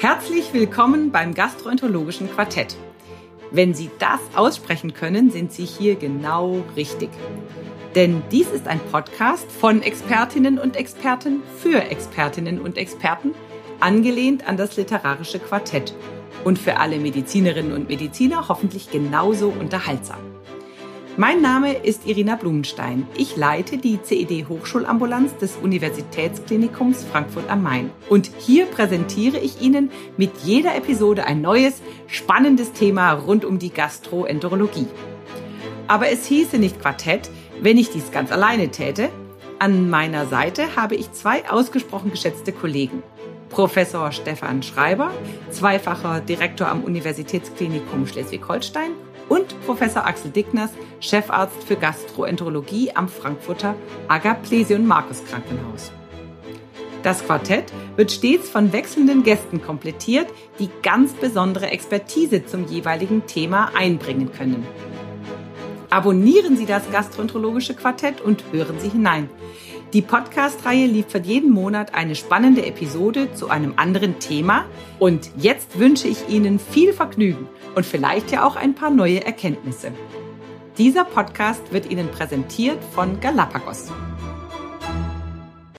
Herzlich willkommen beim Gastroenterologischen Quartett. Wenn Sie das aussprechen können, sind Sie hier genau richtig. Denn dies ist ein Podcast von Expertinnen und Experten für Expertinnen und Experten, angelehnt an das literarische Quartett und für alle Medizinerinnen und Mediziner hoffentlich genauso unterhaltsam. Mein Name ist Irina Blumenstein. Ich leite die CED Hochschulambulanz des Universitätsklinikums Frankfurt am Main. Und hier präsentiere ich Ihnen mit jeder Episode ein neues, spannendes Thema rund um die Gastroenterologie. Aber es hieße nicht Quartett, wenn ich dies ganz alleine täte. An meiner Seite habe ich zwei ausgesprochen geschätzte Kollegen. Professor Stefan Schreiber, zweifacher Direktor am Universitätsklinikum Schleswig-Holstein und Professor Axel Dickners, Chefarzt für Gastroenterologie am Frankfurter Agaplesion Markus Krankenhaus. Das Quartett wird stets von wechselnden Gästen komplettiert, die ganz besondere Expertise zum jeweiligen Thema einbringen können. Abonnieren Sie das gastroenterologische Quartett und hören Sie hinein. Die Podcast-Reihe liefert jeden Monat eine spannende Episode zu einem anderen Thema. Und jetzt wünsche ich Ihnen viel Vergnügen und vielleicht ja auch ein paar neue Erkenntnisse. Dieser Podcast wird Ihnen präsentiert von Galapagos.